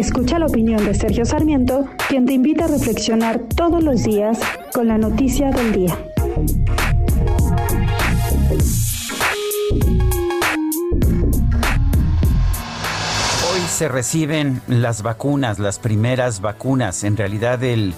Escucha la opinión de Sergio Sarmiento, quien te invita a reflexionar todos los días con la noticia del día. Hoy se reciben las vacunas, las primeras vacunas. En realidad el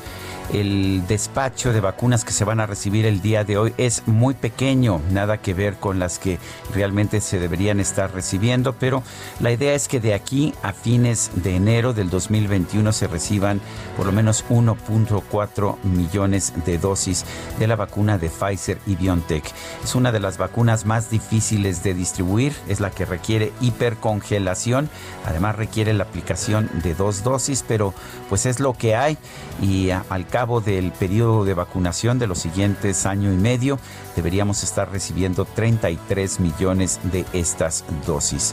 el despacho de vacunas que se van a recibir el día de hoy es muy pequeño, nada que ver con las que realmente se deberían estar recibiendo, pero la idea es que de aquí a fines de enero del 2021 se reciban por lo menos 1.4 millones de dosis de la vacuna de Pfizer y BioNTech. Es una de las vacunas más difíciles de distribuir, es la que requiere hipercongelación, además requiere la aplicación de dos dosis, pero pues es lo que hay y al cabo del periodo de vacunación de los siguientes año y medio, deberíamos estar recibiendo 33 millones de estas dosis.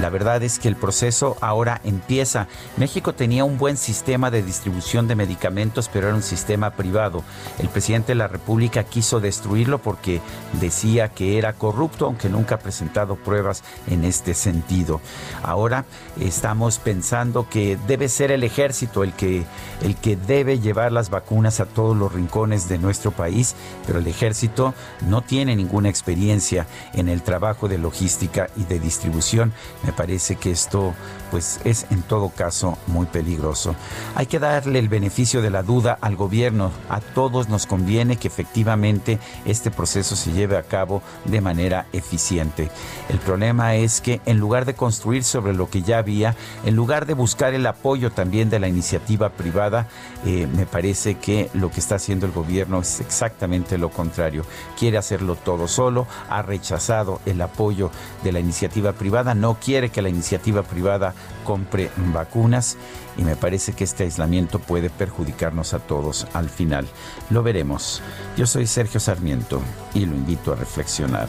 La verdad es que el proceso ahora empieza. México tenía un buen sistema de distribución de medicamentos, pero era un sistema privado. El presidente de la República quiso destruirlo porque decía que era corrupto, aunque nunca ha presentado pruebas en este sentido. Ahora estamos pensando que debe ser el ejército el que, el que debe llevar las vacunas a todos los rincones de nuestro país, pero el ejército no tiene ninguna experiencia en el trabajo de logística y de distribución. Me parece que esto pues es en todo caso muy peligroso. Hay que darle el beneficio de la duda al gobierno. A todos nos conviene que efectivamente este proceso se lleve a cabo de manera eficiente. El problema es que en lugar de construir sobre lo que ya había, en lugar de buscar el apoyo también de la iniciativa privada, eh, me que lo que está haciendo el gobierno es exactamente lo contrario. Quiere hacerlo todo solo, ha rechazado el apoyo de la iniciativa privada, no quiere que la iniciativa privada compre vacunas y me parece que este aislamiento puede perjudicarnos a todos al final. Lo veremos. Yo soy Sergio Sarmiento y lo invito a reflexionar.